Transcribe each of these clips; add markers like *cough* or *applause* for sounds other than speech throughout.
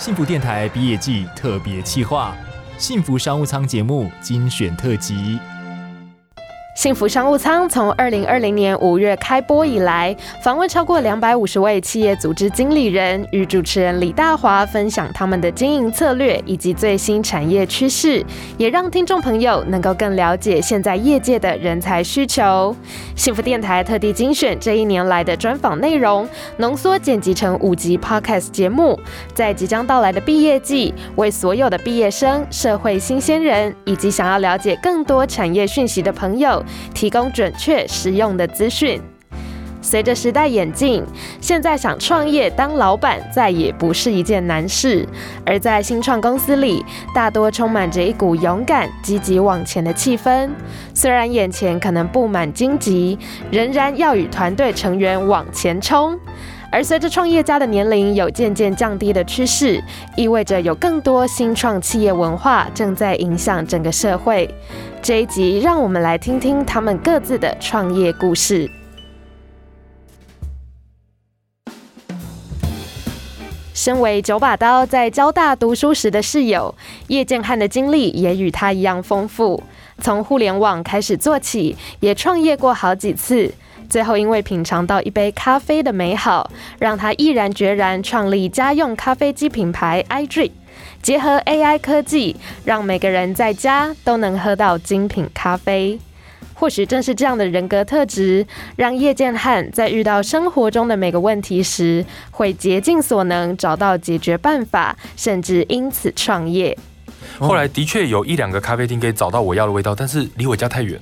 幸福电台毕业季特别企划，幸福商务舱节目精选特辑。幸福商务舱从二零二零年五月开播以来，访问超过两百五十位企业组织经理人，与主持人李大华分享他们的经营策略以及最新产业趋势，也让听众朋友能够更了解现在业界的人才需求。幸福电台特地精选这一年来的专访内容，浓缩剪辑成五集 Podcast 节目，在即将到来的毕业季，为所有的毕业生、社会新鲜人以及想要了解更多产业讯息的朋友。提供准确实用的资讯。随着时代演进，现在想创业当老板再也不是一件难事。而在新创公司里，大多充满着一股勇敢、积极往前的气氛。虽然眼前可能布满荆棘，仍然要与团队成员往前冲。而随着创业家的年龄有渐渐降低的趋势，意味着有更多新创企业文化正在影响整个社会。这一集，让我们来听听他们各自的创业故事。身为九把刀在交大读书时的室友叶建汉的经历也与他一样丰富，从互联网开始做起，也创业过好几次。最后，因为品尝到一杯咖啡的美好，让他毅然决然创立家用咖啡机品牌 iDrip，结合 AI 科技，让每个人在家都能喝到精品咖啡。或许正是这样的人格特质，让叶建汉在遇到生活中的每个问题时，会竭尽所能找到解决办法，甚至因此创业。后来的确有一两个咖啡厅可以找到我要的味道，但是离我家太远。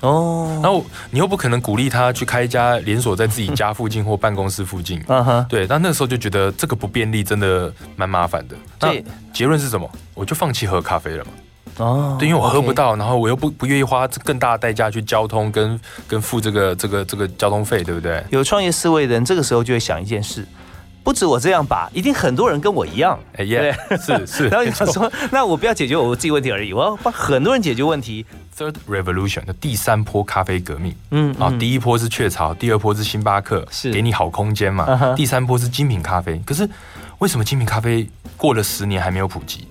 哦，然后你又不可能鼓励他去开一家连锁在自己家附近或办公室附近，嗯哼，对，但那时候就觉得这个不便利真的蛮麻烦的。那结论是什么？我就放弃喝咖啡了嘛。哦，对，因为我喝不到，然后我又不不愿意花更大的代价去交通跟跟付这个这个这个交通费，对不对？有创业思维的人，这个时候就会想一件事。不止我这样吧，一定很多人跟我一样，哎耶，是 *laughs* 是。然后你说，那我不要解决我自己问题而已，我要帮很多人解决问题。Third Revolution 的第三波咖啡革命，嗯，啊，第一波是雀巢，第二波是星巴克，是给你好空间嘛。第三波是精品咖啡，可是为什么精品咖啡过了十年还没有普及？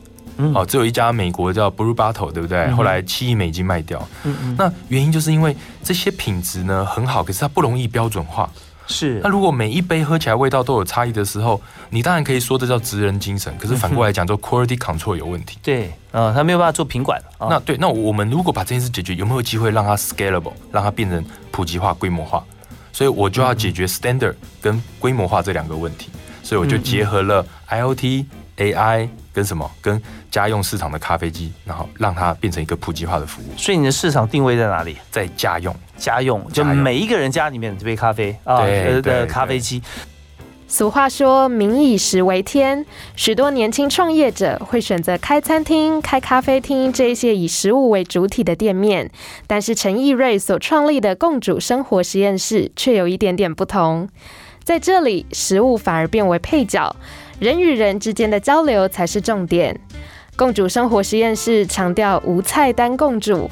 哦，只有一家美国叫 Blue Bottle，对不对？后来七亿美金卖掉。嗯嗯。那原因就是因为这些品质呢很好，可是它不容易标准化。是，那如果每一杯喝起来味道都有差异的时候，你当然可以说这叫职人精神。可是反过来讲，就 quality control 有问题。对，呃，他没有办法做品管。那对，那我们如果把这件事解决，有没有机会让它 scalable，让它变成普及化、规模化？所以我就要解决 standard 跟规模化这两个问题。所以我就结合了 IOT、AI 跟什么，跟家用市场的咖啡机，然后让它变成一个普及化的服务。所以你的市场定位在哪里？在家用。家用就每一个人家里面这杯咖啡啊的咖啡机。俗话说“民以食为天”，许多年轻创业者会选择开餐厅、开咖啡厅这些以食物为主体的店面。但是陈义瑞所创立的共主生活实验室却有一点点不同，在这里食物反而变为配角，人与人之间的交流才是重点。共主生活实验室强调无菜单共煮。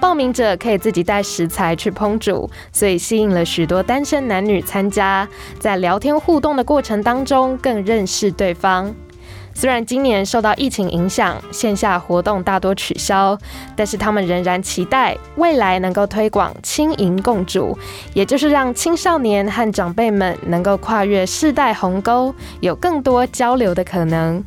报名者可以自己带食材去烹煮，所以吸引了许多单身男女参加。在聊天互动的过程当中，更认识对方。虽然今年受到疫情影响，线下活动大多取消，但是他们仍然期待未来能够推广轻盈共煮，也就是让青少年和长辈们能够跨越世代鸿沟，有更多交流的可能。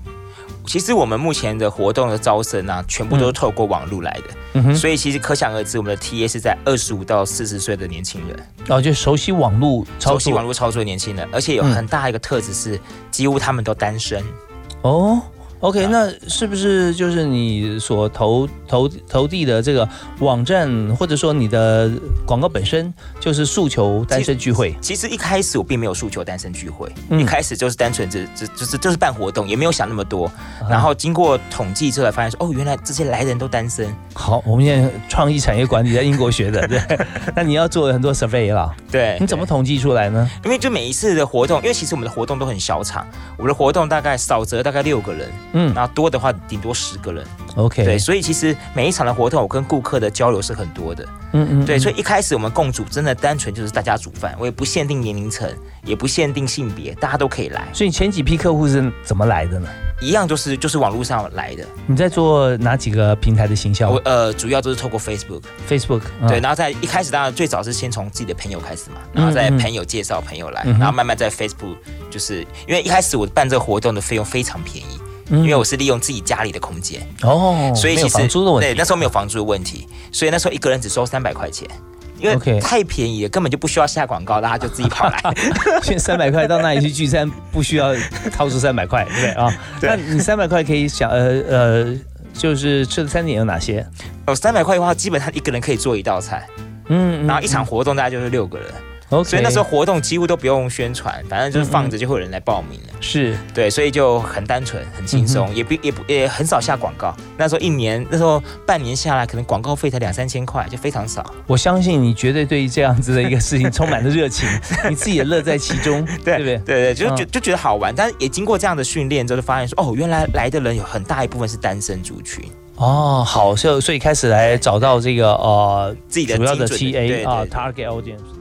其实我们目前的活动的招生啊，全部都是透过网络来的，所以其实可想而知，我们的 TA 是在二十五到四十岁的年轻人，然后就熟悉网络、熟悉网络操作的年轻人，而且有很大一个特质是，几乎他们都单身。哦。OK，那是不是就是你所投投投递的这个网站，或者说你的广告本身就是诉求单身聚会？其实一开始我并没有诉求单身聚会，一开始就是单纯只只就是就是办活动，也没有想那么多。然后经过统计之后，发现说哦，原来这些来人都单身。好，我们现在创意产业管理在英国学的，对。*laughs* 那你要做很多 survey 了，对。你怎么统计出来呢？因为就每一次的活动，因为其实我们的活动都很小场，我们的活动大概少则大概六个人。嗯，然后多的话顶多十个人。OK，对，所以其实每一场的活动，我跟顾客的交流是很多的。嗯嗯，对，所以一开始我们共煮真的单纯就是大家煮饭，我也不限定年龄层，也不限定性别，大家都可以来。所以前几批客户是怎么来的呢？一样就是就是网络上来的。你在做哪几个平台的行销？我呃，主要都是透过 Facebook。Facebook 对，然后在一开始当然最早是先从自己的朋友开始嘛，然后再朋友介绍朋友来，然后慢慢在 Facebook，就是因为一开始我办这个活动的费用非常便宜。因为我是利用自己家里的空间哦，所以其实对那时候没有房租的问题，所以那时候一个人只收三百块钱，因为太便宜了，根本就不需要下广告，大家就自己跑来。*laughs* 现三百块到那里去聚餐，不需要掏出三百块，对啊？那你三百块可以想呃呃，就是吃的餐点有哪些？哦，三百块的话，基本上一个人可以做一道菜，嗯，然后一场活动大概就是六个人。所以那时候活动几乎都不用宣传，反正就是放着就会有人来报名了。是对，所以就很单纯、很轻松，也不也不也很少下广告。那时候一年，那时候半年下来，可能广告费才两三千块，就非常少。我相信你绝对对于这样子的一个事情充满了热情，*laughs* 你自己也乐在其中，对不对？对对，就就就觉得好玩。但是也经过这样的训练之后，就发现说，哦，原来来的人有很大一部分是单身族群。哦，好，所以所以开始来找到这个呃自己的主要的 TA 啊，target audience。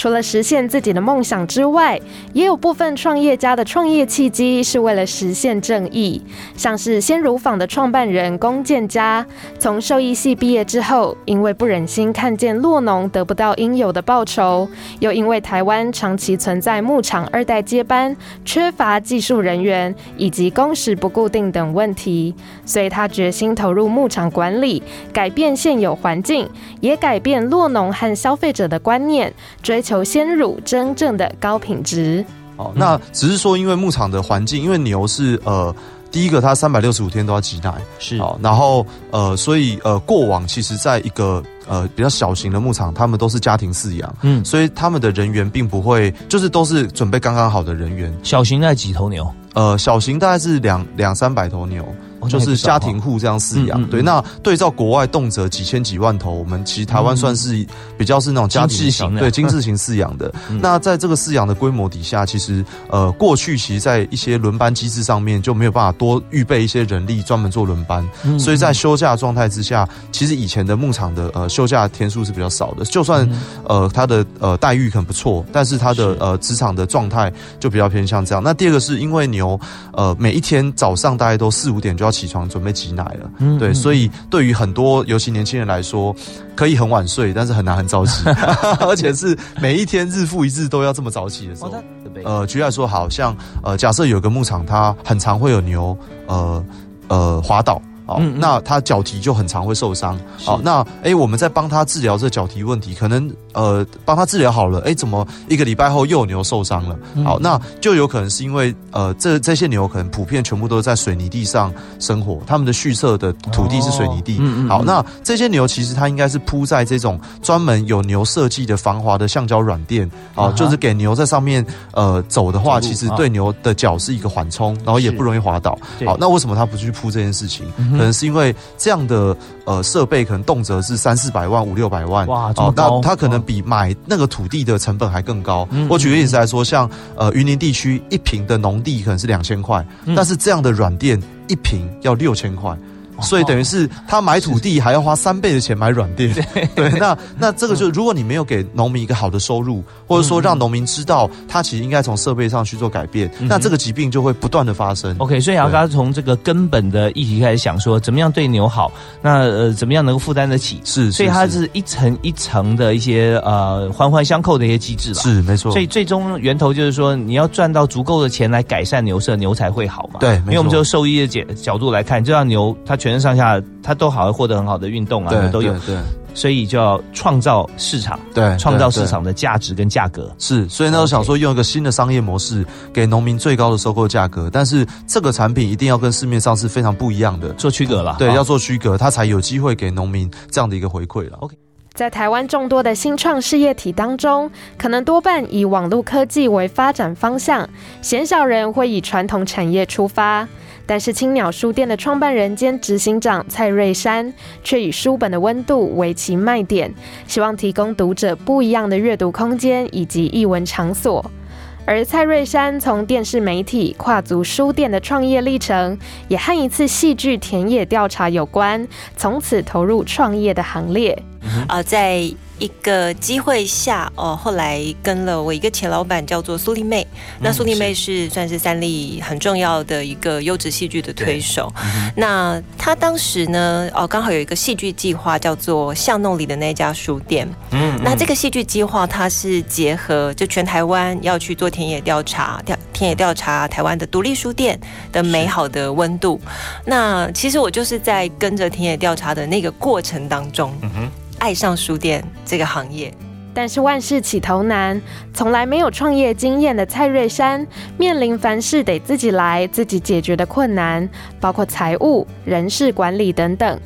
除了实现自己的梦想之外，也有部分创业家的创业契机是为了实现正义。像是鲜乳坊的创办人龚建家，从兽医系毕业之后，因为不忍心看见洛农得不到应有的报酬，又因为台湾长期存在牧场二代接班、缺乏技术人员以及工时不固定等问题，所以他决心投入牧场管理，改变现有环境，也改变洛农和消费者的观念，追求。求鲜乳真正的高品质哦，那只是说，因为牧场的环境，因为牛是呃，第一个它三百六十五天都要挤奶，是哦，然后呃，所以呃，过往其实在一个呃比较小型的牧场，他们都是家庭饲养，嗯，所以他们的人员并不会，就是都是准备刚刚好的人员。小型在几头牛？呃，小型大概是两两三百头牛。就是家庭户这样饲养，对。那对照国外动辄几千几万头，我们其实台湾算是比较是那种家庭型对精致型饲养的。*laughs* 那在这个饲养的规模底下，其实呃过去其实在一些轮班机制上面就没有办法多预备一些人力专门做轮班，所以在休假状态之下，其实以前的牧场的呃休假天数是比较少的。就算呃他的呃待遇很不错，但是他的呃职场的状态就比较偏向这样。那第二个是因为牛呃每一天早上大概都四五点就要。起床准备挤奶了，嗯对，所以对于很多尤其年轻人来说，可以很晚睡，但是很难很早起，*laughs* 而且是每一天日复一日都要这么早起的时候。呃，举例来说，好像呃，假设有个牧场，它很常会有牛，呃呃滑倒。嗯，那他脚蹄就很常会受伤。好，那哎，我们在帮他治疗这脚蹄问题，可能呃帮他治疗好了，哎，怎么一个礼拜后又有牛受伤了？好，那就有可能是因为呃这这些牛可能普遍全部都是在水泥地上生活，他们的蓄舍的土地是水泥地。好，那这些牛其实它应该是铺在这种专门有牛设计的防滑的橡胶软垫，好，就是给牛在上面呃走的话，其实对牛的脚是一个缓冲，然后也不容易滑倒。好，那为什么他不去铺这件事情？可能是因为这样的呃设备可能动辄是三四百万五六百万哇，那它可能比买那个土地的成本还更高。我举个例子来说，像呃云林地区一平的农地可能是两千块，但是这样的软垫一平要六千块。所以等于是他买土地还要花三倍的钱买软垫，对，那那这个就如果你没有给农民一个好的收入，或者说让农民知道他其实应该从设备上去做改变，那这个疾病就会不断的发生。OK，所以要刚从这个根本的议题开始想说，怎么样对牛好，那呃怎么样能够负担得起？是，所以它是一层一层的一些呃环环相扣的一些机制吧。是，没错。所以最终源头就是说，你要赚到足够的钱来改善牛舍，牛才会好嘛。对，因为我们就兽医的角角度来看，就让牛它全。身上下，他都好，获得很好的运动啊，都有。对，所以就要创造市场，对，创造市场的价值跟价格。是，所以呢，我想说，用一个新的商业模式，给农民最高的收购价格。但是这个产品一定要跟市面上是非常不一样的，做区隔了。对，要做区隔，他才有机会给农民这样的一个回馈了。OK，在台湾众多的新创事业体当中，可能多半以网络科技为发展方向，鲜少人会以传统产业出发。但是青鸟书店的创办人兼执行长蔡瑞山却以书本的温度为其卖点，希望提供读者不一样的阅读空间以及译文场所。而蔡瑞山从电视媒体跨足书店的创业历程，也和一次戏剧田野调查有关，从此投入创业的行列。啊，在。一个机会下，哦，后来跟了我一个前老板，叫做苏丽妹。那苏丽妹是算是三立很重要的一个优质戏剧的推手。那她当时呢，哦，刚好有一个戏剧计划，叫做巷弄里的那家书店。嗯，那这个戏剧计划，它是结合就全台湾要去做田野调查，调田野调查台湾的独立书店的美好的温度。那其实我就是在跟着田野调查的那个过程当中。爱上书店这个行业，但是万事起头难，从来没有创业经验的蔡瑞山，面临凡事得自己来、自己解决的困难，包括财务、人事管理等等。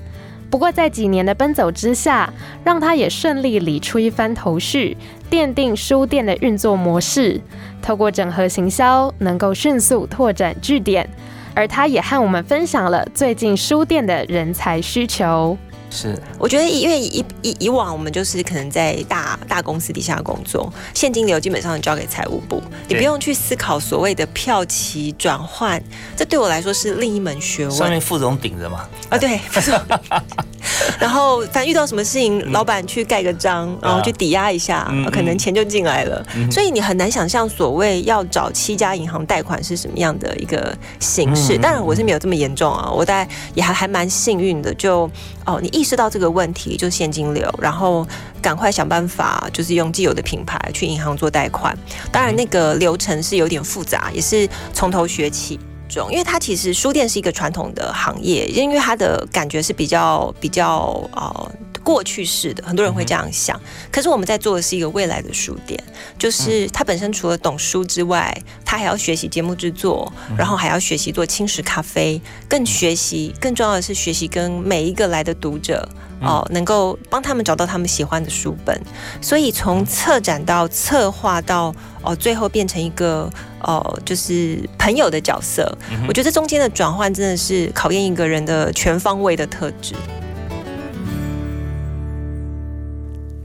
不过在几年的奔走之下，让他也顺利理出一番头绪，奠定书店的运作模式。透过整合行销，能够迅速拓展据点。而他也和我们分享了最近书店的人才需求。是，我觉得因为以以以往我们就是可能在大大公司底下工作，现金流基本上交给财务部，你不用去思考所谓的票期转换，这对我来说是另一门学问。上面副总顶着嘛？啊，对。*laughs* 副总 *laughs* 然后反正遇到什么事情，老板去盖个章，然后去抵押一下，可能钱就进来了。所以你很难想象所谓要找七家银行贷款是什么样的一个形式。当然我是没有这么严重啊，我大概也还还蛮幸运的，就哦你一。意识到这个问题，就是现金流，然后赶快想办法，就是用既有的品牌去银行做贷款。当然，那个流程是有点复杂，也是从头学起。中，因为它其实书店是一个传统的行业，因为它的感觉是比较比较呃过去式的，很多人会这样想。可是我们在做的是一个未来的书店，就是他本身除了懂书之外，他还要学习节目制作，然后还要学习做轻食咖啡，更学习更重要的是学习跟每一个来的读者哦，能够帮他们找到他们喜欢的书本。所以从策展到策划到哦，最后变成一个哦，就是朋友的角色。我觉得中间的转换真的是考验一个人的全方位的特质。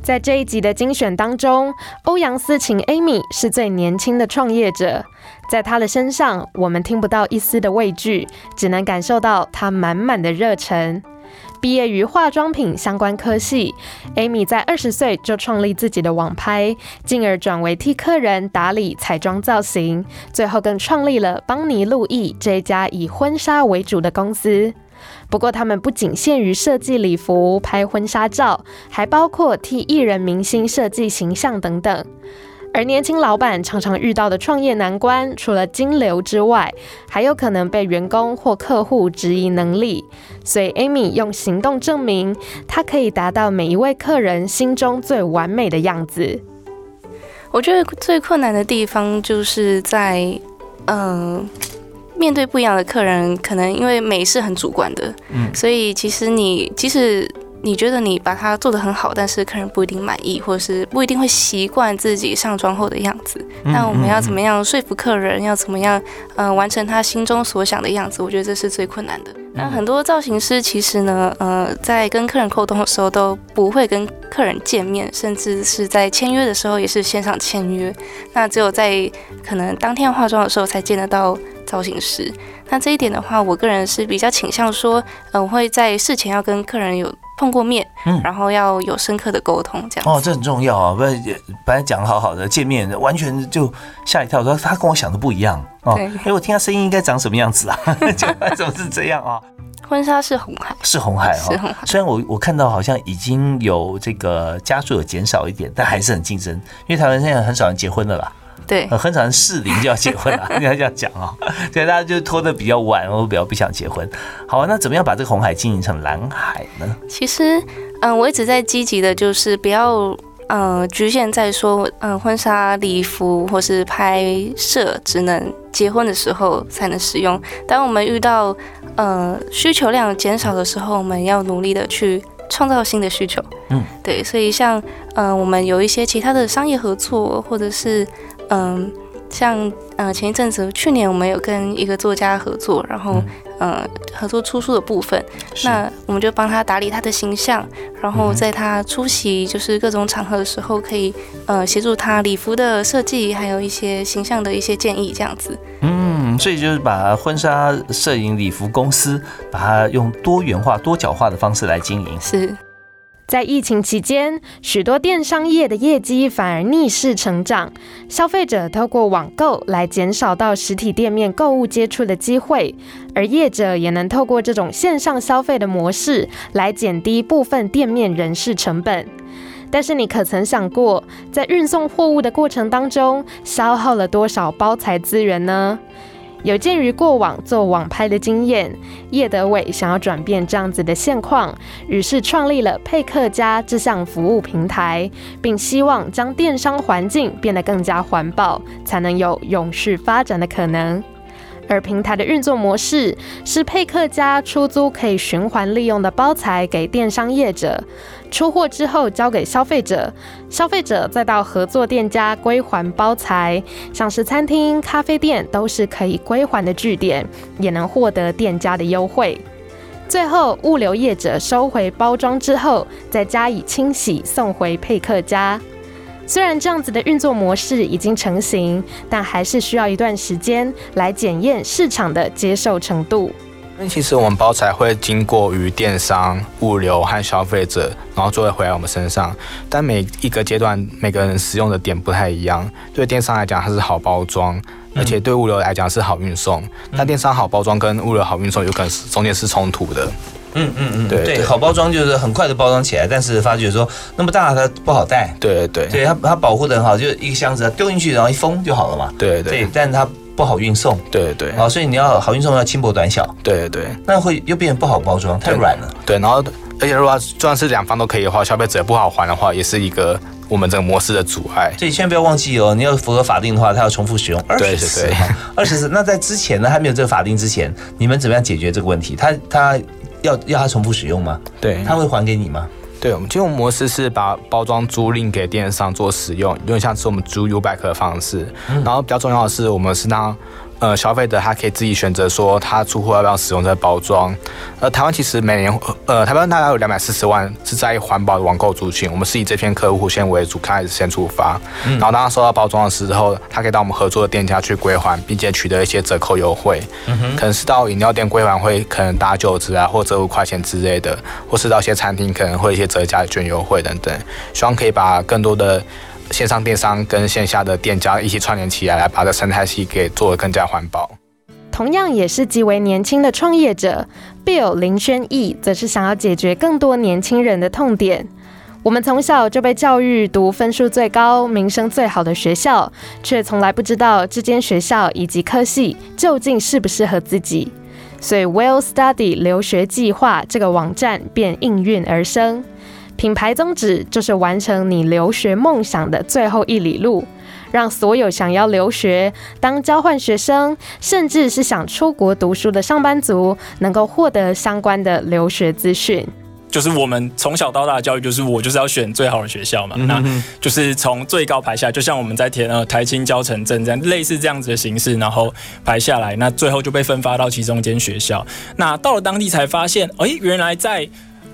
在这一集的精选当中，欧阳思晴 Amy 是最年轻的创业者，在她的身上，我们听不到一丝的畏惧，只能感受到她满满的热忱。毕业于化妆品相关科系，Amy 在二十岁就创立自己的网拍，进而转为替客人打理彩妆造型，最后更创立了邦尼路易这一家以婚纱为主的公司。不过，他们不仅限于设计礼服、拍婚纱照，还包括替艺人明星设计形象等等。而年轻老板常常遇到的创业难关，除了金流之外，还有可能被员工或客户质疑能力。所以，Amy 用行动证明，她可以达到每一位客人心中最完美的样子。我觉得最困难的地方就是在，嗯。面对不一样的客人，可能因为美是很主观的，嗯，所以其实你即使你觉得你把它做得很好，但是客人不一定满意，或者是不一定会习惯自己上妆后的样子。那我们要怎么样说服客人？要怎么样，呃，完成他心中所想的样子？我觉得这是最困难的。那很多造型师其实呢，呃，在跟客人沟通的时候都不会跟客人见面，甚至是在签约的时候也是线上签约。那只有在可能当天化妆的时候才见得到造型师。那这一点的话，我个人是比较倾向说，呃，我会在事前要跟客人有碰过面，嗯，然后要有深刻的沟通，这样。哦，这很重要啊！不然本来讲好好的见面，完全就吓一跳，说他跟我想的不一样哦。哎，我听他声音应该长什么样子啊？*laughs* 怎么是这样啊？*laughs* 婚纱是红海，是红海哦。虽然我我看到好像已经有这个家数有减少一点，但还是很竞争，因为台湾现在很少人结婚了啦。对，很少人适龄就要结婚了，*laughs* 你要这样讲哦。所以大家就拖得比较晚，我比较不想结婚。好，那怎么样把这个红海经营成蓝海呢？其实，嗯，我一直在积极的，就是不要，呃，局限在说，嗯，婚纱礼服或是拍摄只能结婚的时候才能使用。当我们遇到，呃，需求量减少的时候，我们要努力的去创造新的需求。嗯，对，所以像，嗯，我们有一些其他的商业合作，或者是。嗯，像呃前一阵子，去年我们有跟一个作家合作，然后呃合作出书的部分，那我们就帮他打理他的形象，然后在他出席就是各种场合的时候，可以呃协助他礼服的设计，还有一些形象的一些建议，这样子。嗯，所以就是把婚纱摄影礼服公司，把它用多元化、多角化的方式来经营。是。在疫情期间，许多电商业的业绩反而逆势成长。消费者透过网购来减少到实体店面购物接触的机会，而业者也能透过这种线上消费的模式来减低部分店面人事成本。但是，你可曾想过，在运送货物的过程当中，消耗了多少包材资源呢？有鉴于过往做网拍的经验，叶德伟想要转变这样子的现况，于是创立了配客家这项服务平台，并希望将电商环境变得更加环保，才能有永续发展的可能。而平台的运作模式是配客家出租可以循环利用的包材给电商业者。出货之后交给消费者，消费者再到合作店家归还包材，像是餐厅、咖啡店都是可以归还的据点，也能获得店家的优惠。最后物流业者收回包装之后，再加以清洗送回配客家。虽然这样子的运作模式已经成型，但还是需要一段时间来检验市场的接受程度。因为其实我们包材会经过于电商、物流和消费者，然后最后回来我们身上。但每一个阶段，每个人使用的点不太一样。对电商来讲，它是好包装，而且对物流来讲是好运送。但电商好包装跟物流好运送，有可能是中间是冲突的。嗯嗯嗯，对对，好包装就是很快的包装起来，但是发觉说那么大它不好带。对对对，它它保护的很好，就一个箱子丢进去，然后一封就好了嘛。对对，但是它。不好运送，对对，啊，所以你要好运送要轻薄短小，对对，那会又变成不好包装，太软了，对，然后而且如果就算是两方都可以的话，消费者不好还的话，也是一个我们这个模式的阻碍。所以千万不要忘记哦，你要符合法定的话，它要重复使用二十次，*laughs* 二十次。那在之前呢，还没有这个法定之前，你们怎么样解决这个问题？他他要要他重复使用吗？对，他会还给你吗？对，我们金融模式是把包装租赁给电商做使用，有点像是我们租 U 百科的方式。然后比较重要的是，我们是让呃，消费者他可以自己选择说他出货要不要使用这个包装。呃，台湾其实每年呃，台湾大概有两百四十万是在环保的网购族群。我们是以这片客户先为主，开始先出发。然后当他收到包装的时候，他可以到我们合作的店家去归还，并且取得一些折扣优惠。嗯可能是到饮料店归还会可能打九折啊，或折五块钱之类的，或是到一些餐厅可能会一些折价券优惠等等。希望可以把更多的。线上电商跟线下的店家一起串联起来，来把这生态系给做得更加环保。同样也是极为年轻的创业者 Bill 林轩义，则是想要解决更多年轻人的痛点。我们从小就被教育读分数最高、名声最好的学校，却从来不知道这间学校以及科系究竟适不适合自己。所以 Well Study 留学计划这个网站便应运而生。品牌宗旨就是完成你留学梦想的最后一里路，让所有想要留学、当交换学生，甚至是想出国读书的上班族，能够获得相关的留学资讯。就是我们从小到大的教育，就是我就是要选最好的学校嘛，那就是从最高排下，就像我们在填呃台青教城镇这样类似这样子的形式，然后排下来，那最后就被分发到其中间学校。那到了当地才发现，哎，原来在。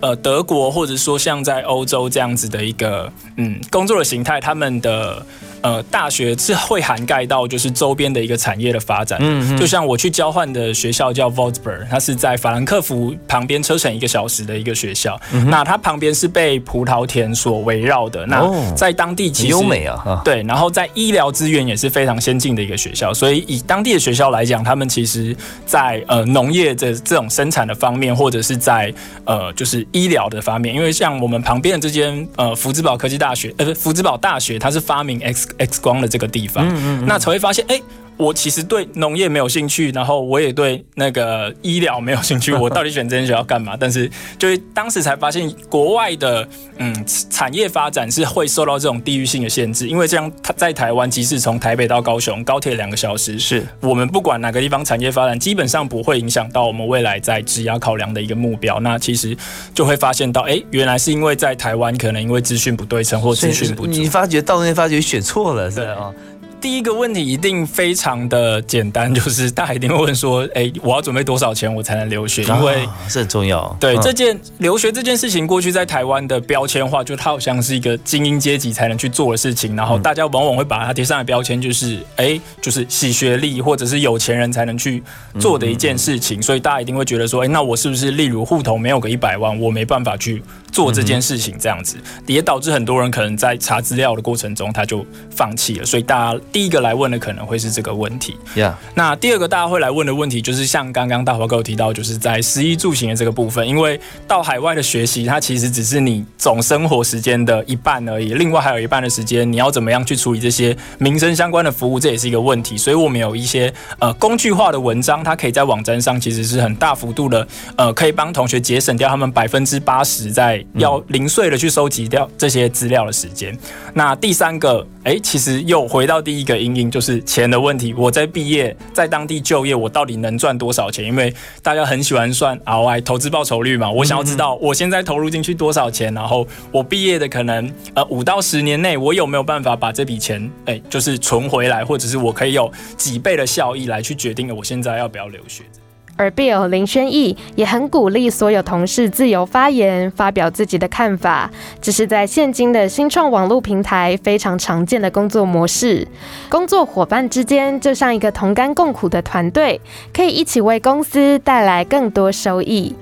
呃，德国或者说像在欧洲这样子的一个嗯工作的形态，他们的。呃，大学是会涵盖到就是周边的一个产业的发展，嗯，就像我去交换的学校叫 v o l t s b u r g 它是在法兰克福旁边车程一个小时的一个学校，那它旁边是被葡萄田所围绕的，那在当地其实优美啊，对，然后在医疗资源也是非常先进的一个学校，所以以当地的学校来讲，他们其实在呃农业的这种生产的方面，或者是在呃就是医疗的方面，因为像我们旁边的这间呃福之堡科技大学，呃不福之堡大学，它是发明 X。X 光的这个地方，那才会发现，哎。我其实对农业没有兴趣，然后我也对那个医疗没有兴趣。我到底选这间学校干嘛？但是就是当时才发现，国外的嗯产业发展是会受到这种地域性的限制。因为这样它，在台湾，即使从台北到高雄高铁两个小时，是我们不管哪个地方产业发展，基本上不会影响到我们未来在职涯考量的一个目标。那其实就会发现到，哎，原来是因为在台湾可能因为资讯不对称或资讯不足，你发觉到那发觉选错了，是啊。第一个问题一定非常的简单，就是大家一定会问说，哎，我要准备多少钱我才能留学？因为这很重要。对这件留学这件事情，过去在台湾的标签化，就它好像是一个精英阶级才能去做的事情，然后大家往往会把它贴上的标签就是，哎，就是洗学历或者是有钱人才能去做的一件事情，所以大家一定会觉得说，哎，那我是不是例如户头没有个一百万，我没办法去做这件事情？这样子也导致很多人可能在查资料的过程中他就放弃了。所以大家第一个来问的可能会是这个问题。那第二个大家会来问的问题就是像刚刚大华哥有提到，就是在食衣住行的这个部分，因为到海外的学习，它其实只是你总生活时间的一半而已，另外还有一半的时间，你要怎么样去处理这些民生相关的服务，这也是一个问题。所以我们有一些呃工具化的文章，它可以在网站上其实是很大幅度的呃可以帮同学节省掉他们百分之八十在要零碎的去收集掉这些资料的时间。那第三个，哎，其实又回到第一个阴影，就是钱的问题。我在毕业在当地就业，我到底能赚多少钱？因为大家很喜欢算 ROI 投资报酬率嘛，我想要知道我现在投入进去多少钱，然后我毕业的可能呃五到十年内，我有没有办法把这笔钱哎就是存回来，或者是我可以有几倍的效益来去决定我现在要不要留学。而 Bill 林轩逸也很鼓励所有同事自由发言，发表自己的看法，这是在现今的新创网络平台非常常见的工作模式。工作伙伴之间就像一个同甘共苦的团队，可以一起为公司带来更多收益。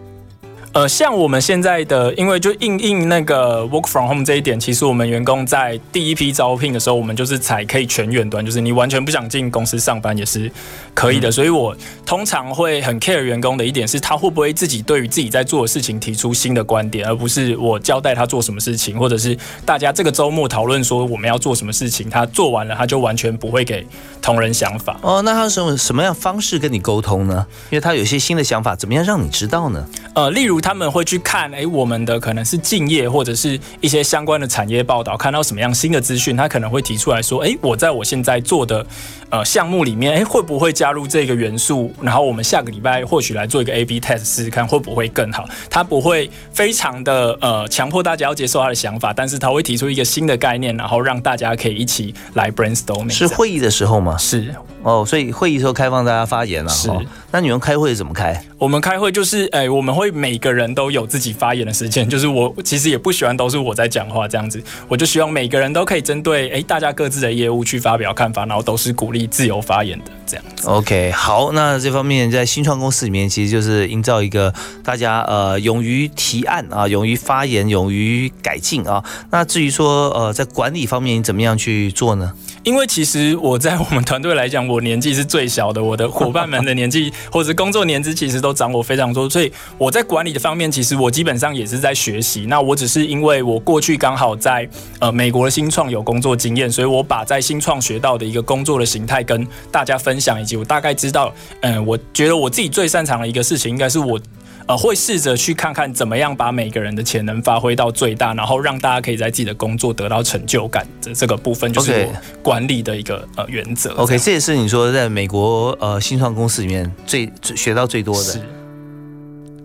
呃，像我们现在的，因为就应应那个 work from home 这一点，其实我们员工在第一批招聘的时候，我们就是采可以全远端，就是你完全不想进公司上班也是可以的。所以我通常会很 care 员工的一点是，他会不会自己对于自己在做的事情提出新的观点，而不是我交代他做什么事情，或者是大家这个周末讨论说我们要做什么事情，他做完了他就完全不会给同仁想法。哦，那他什么什么样方式跟你沟通呢？因为他有一些新的想法，怎么样让你知道呢？呃，例如。他们会去看，哎，我们的可能是敬业或者是一些相关的产业报道，看到什么样新的资讯，他可能会提出来说，哎，我在我现在做的呃项目里面，哎，会不会加入这个元素？然后我们下个礼拜或许来做一个 A/B test 试试看会不会更好。他不会非常的呃强迫大家要接受他的想法，但是他会提出一个新的概念，然后让大家可以一起来 brainstorming。是会议的时候吗？是哦，所以会议时候开放大家发言了。是，那你们开会怎么开？我们开会就是，哎，我们会每个人都有自己发言的时间，就是我其实也不喜欢都是我在讲话这样子，我就希望每个人都可以针对哎大家各自的业务去发表看法，然后都是鼓励自由发言的这样子。OK，好，那这方面在新创公司里面，其实就是营造一个大家呃勇于提案啊，勇于发言，勇于改进啊。那至于说呃在管理方面，你怎么样去做呢？因为其实我在我们团队来讲，我我年纪是最小的，我的伙伴们的年纪 *laughs* 或者工作年资其实都长我非常多，所以我在管理的方面，其实我基本上也是在学习。那我只是因为我过去刚好在呃美国的新创有工作经验，所以我把在新创学到的一个工作的形态跟大家分享，以及我大概知道，嗯，我觉得我自己最擅长的一个事情，应该是我。呃，会试着去看看怎么样把每个人的潜能发挥到最大，然后让大家可以在自己的工作得到成就感的这个部分，就是我管理的一个呃原则。OK，这也是你说在美国呃新创公司里面最学到最多的。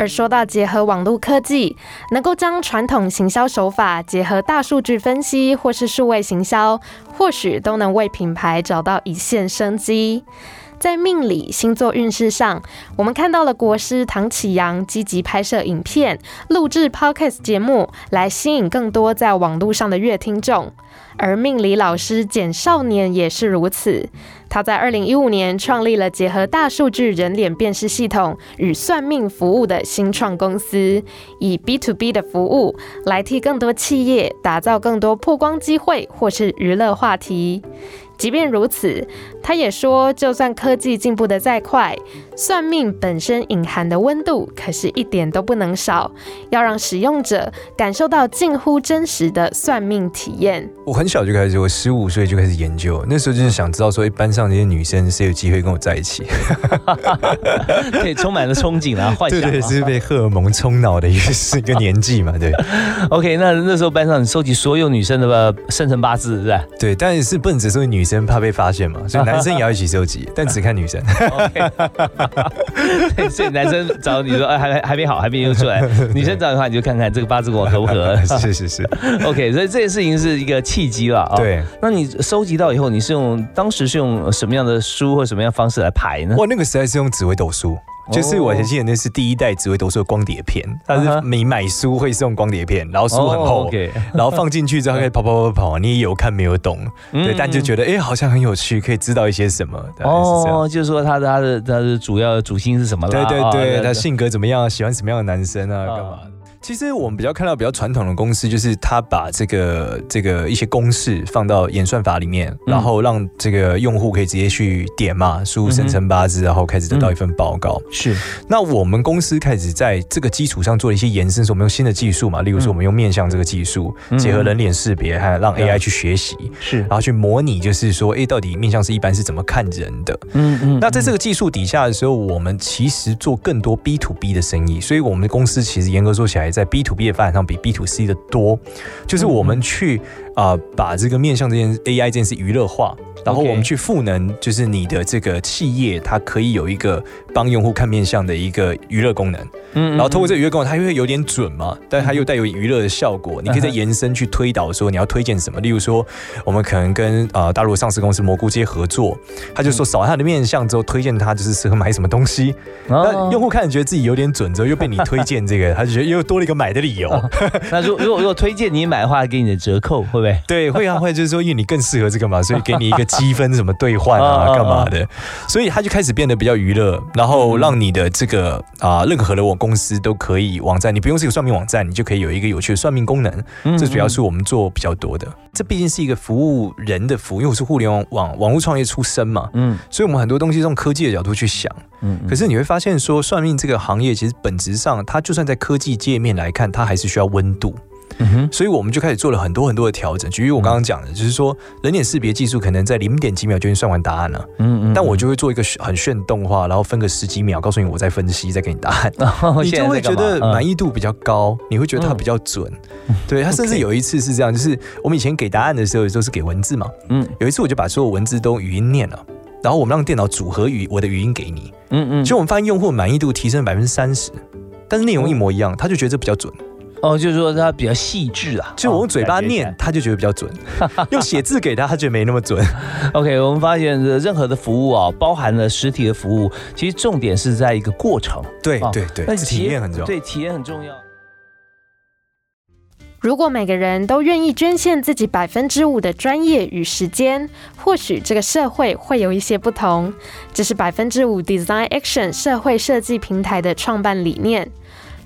而说到结合网络科技，能够将传统行销手法结合大数据分析或是数位行销，或许都能为品牌找到一线生机。在命理星座运势上，我们看到了国师唐启阳积极拍摄影片、录制 podcast 节目，来吸引更多在网络上的乐听众。而命理老师简少年也是如此。他在二零一五年创立了结合大数据人脸辨识系统与算命服务的新创公司，以 B to B 的服务来替更多企业打造更多曝光机会或是娱乐话题。即便如此，他也说，就算科技进步的再快，算命本身隐含的温度可是一点都不能少，要让使用者感受到近乎真实的算命体验。我很小就开始，我十五岁就开始研究，那时候就是想知道说，一班上那些女生谁有机会跟我在一起，*laughs* 对，充满了憧憬啊，*laughs* 幻想，对对，是被荷尔蒙冲脑的一个是一个年纪嘛，对。*laughs* OK，那那时候班上你收集所有女生的生辰八字，是吧？对，但是不能只是女。生怕被发现嘛，所以 *laughs* 男生也要一起收集，但只看女生。OK，*laughs* 所以男生找你说，哎，还还没好，还没用出来。*laughs* 女生找的话，你就看看这个八字跟我合不合。是是是。OK，所以这件事情是一个契机了啊。对。那你收集到以后，你是用当时是用什么样的书或什么样方式来排呢？哇，那个时代是用紫微斗数。就是我还记得那是第一代紫微斗数的光碟片，它是你买书会送光碟片，然后书很厚，*laughs* 然后放进去之后可以跑跑跑跑，你也有看没有懂，对，但就觉得哎好像很有趣，可以知道一些什么。哦，就是说他的他的他的主要主心是什么？对对对，他性格怎么样？喜欢什么样的男生啊？干嘛？其实我们比较看到比较传统的公司，就是他把这个这个一些公式放到演算法里面，然后让这个用户可以直接去点嘛，输入生辰八字，然后开始得到一份报告。是。那我们公司开始在这个基础上做了一些延伸，说我们用新的技术嘛，例如说我们用面向这个技术，结合人脸识别，还让 AI 去学习，是，然后去模拟，就是说，哎，到底面向是一般是怎么看人的？嗯嗯。那在这个技术底下的时候，我们其实做更多 B to B 的生意，所以我们的公司其实严格说起来。在 B to B 的发展上比 B to C 的多，就是我们去啊把这个面向这件 AI 这件事娱乐化。然后我们去赋能，就是你的这个企业，它可以有一个帮用户看面相的一个娱乐功能。嗯，然后通过这个娱乐功能，它会有点准嘛，但它又带有娱乐的效果。你可以再延伸去推导说你要推荐什么，例如说我们可能跟呃大陆上市公司蘑菇街合作，他就说扫他的面相之后推荐他就是适合买什么东西。那用户看着觉得自己有点准，之后又被你推荐这个，他就觉得又多了一个买的理由。*laughs* 那如如果如果推荐你买的话，给你的折扣会不会？*laughs* 对，会啊会，就是说因为你更适合这个嘛，所以给你一个。积分什么兑换啊，干嘛的？所以他就开始变得比较娱乐，然后让你的这个啊，任何的我公司都可以网站，你不用是个算命网站，你就可以有一个有趣的算命功能。这主要是我们做比较多的。这毕竟是一个服务人的服务，因为我是互联网网网络创业出身嘛，嗯，所以我们很多东西从科技的角度去想，嗯。可是你会发现说，算命这个行业其实本质上，它就算在科技界面来看，它还是需要温度。所以我们就开始做了很多很多的调整。举例我刚刚讲的，就是说人脸识别技术可能在零点几秒就已经算完答案了。嗯嗯，但我就会做一个很炫动画，然后分个十几秒，告诉你我在分析，再给你答案。*laughs* 你就会觉得满意度比较高，你会觉得它比较准。对，它甚至有一次是这样，就是我们以前给答案的时候都是给文字嘛。嗯，有一次我就把所有文字都语音念了，然后我们让电脑组合语我的语音给你。嗯嗯，就我们发现用户满意度提升了百分之三十，但是内容一模一样，他就觉得这比较准。哦，就是说他比较细致啊，就我用嘴巴念，他就觉得比较准；*laughs* 用写字给他，他觉得没那么准。OK，我们发现任何的服务啊，包含了实体的服务，其实重点是在一个过程。对对对，但是体验很重要。对，体验很重要。如果每个人都愿意捐献自己百分之五的专业与时间，或许这个社会会有一些不同。这是百分之五 Design Action 社会设计平台的创办理念。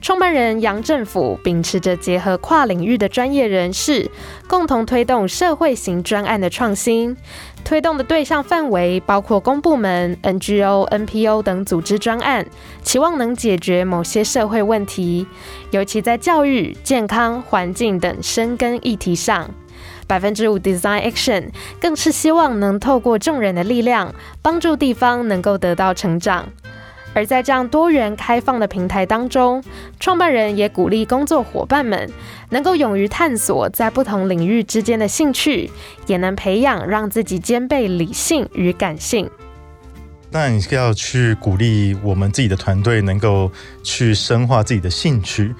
创办人杨政府秉持着结合跨领域的专业人士，共同推动社会型专案的创新。推动的对象范围包括公部门、NGO、NPO 等组织专案，期望能解决某些社会问题，尤其在教育、健康、环境等深耕议题上。百分之五 Design Action 更是希望能透过众人的力量，帮助地方能够得到成长。而在这样多元开放的平台当中，创办人也鼓励工作伙伴们能够勇于探索在不同领域之间的兴趣，也能培养让自己兼备理性与感性。那你是要去鼓励我们自己的团队能够去深化自己的兴趣。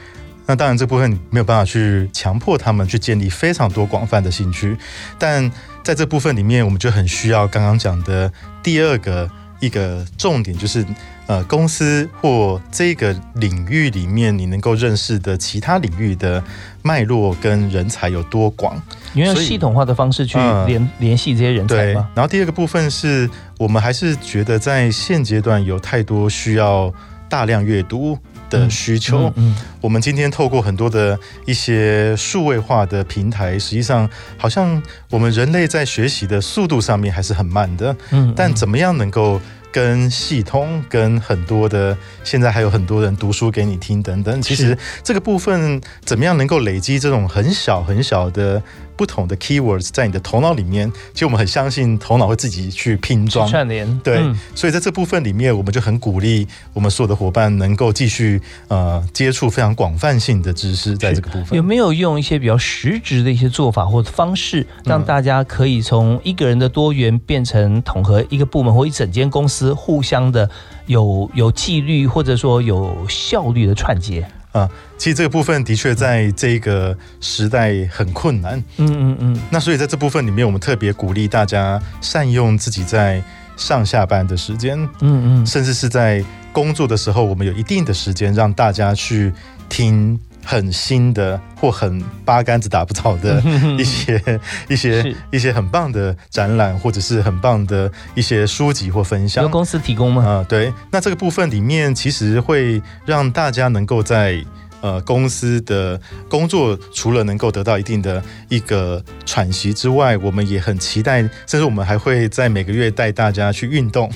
那当然这部分没有办法去强迫他们去建立非常多广泛的兴趣，但在这部分里面，我们就很需要刚刚讲的第二个一个重点，就是。呃，公司或这个领域里面，你能够认识的其他领域的脉络跟人才有多广？你用系统化的方式去联联系这些人才吗？然后第二个部分是我们还是觉得在现阶段有太多需要大量阅读的需求。嗯，我们今天透过很多的一些数位化的平台，实际上好像我们人类在学习的速度上面还是很慢的。嗯，但怎么样能够？跟系统，跟很多的，现在还有很多人读书给你听等等。其实这个部分怎么样能够累积这种很小很小的？不同的 keywords 在你的头脑里面。其实我们很相信头脑会自己去拼装串联。对，所以在这部分里面，我们就很鼓励我们所有的伙伴能够继续呃接触非常广泛性的知识，在这个部分有没有用一些比较实质的一些做法或者方式，让大家可以从一个人的多元变成统合一个部门或一整间公司互相的有有纪律或者说有效率的串接？啊，其实这个部分的确在这个时代很困难。嗯嗯嗯。那所以在这部分里面，我们特别鼓励大家善用自己在上下班的时间。嗯嗯。甚至是在工作的时候，我们有一定的时间让大家去听很新的或很八竿子打不着的 *laughs* 一些一些一些很棒的展览，或者是很棒的一些书籍或分享。由公司提供吗？啊，对。那这个部分里面，其实会让大家能够在。呃，公司的工作除了能够得到一定的一个喘息之外，我们也很期待，甚至我们还会在每个月带大家去运动。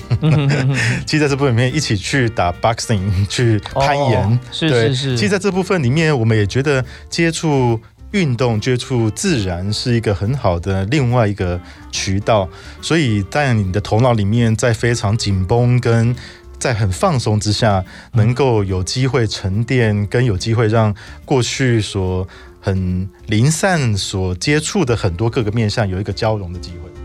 *laughs* 其实在这部分里面，一起去打 boxing，去攀岩。是是是。其实在这部分里面，我们也觉得接触运动、接触自然是一个很好的另外一个渠道。所以在你的头脑里面，在非常紧绷跟。在很放松之下，能够有机会沉淀，跟有机会让过去所很零散所接触的很多各个面向有一个交融的机会。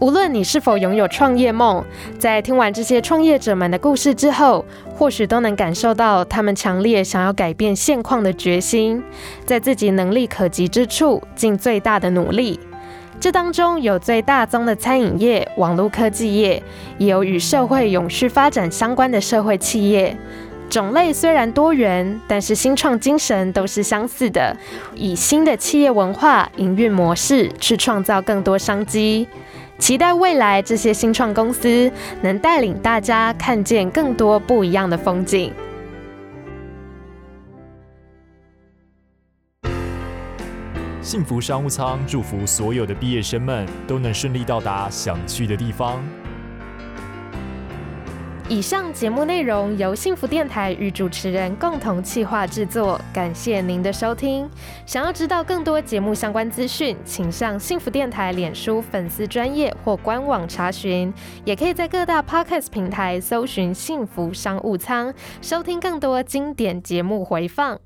无论你是否拥有创业梦，在听完这些创业者们的故事之后，或许都能感受到他们强烈想要改变现况的决心，在自己能力可及之处尽最大的努力。这当中有最大宗的餐饮业、网络科技业，也有与社会永续发展相关的社会企业。种类虽然多元，但是新创精神都是相似的，以新的企业文化、营运模式去创造更多商机。期待未来这些新创公司能带领大家看见更多不一样的风景。幸福商务舱祝福所有的毕业生们都能顺利到达想去的地方。以上节目内容由幸福电台与主持人共同企划制作，感谢您的收听。想要知道更多节目相关资讯，请上幸福电台脸书粉丝专业或官网查询，也可以在各大 podcast 平台搜寻“幸福商务舱”，收听更多经典节目回放。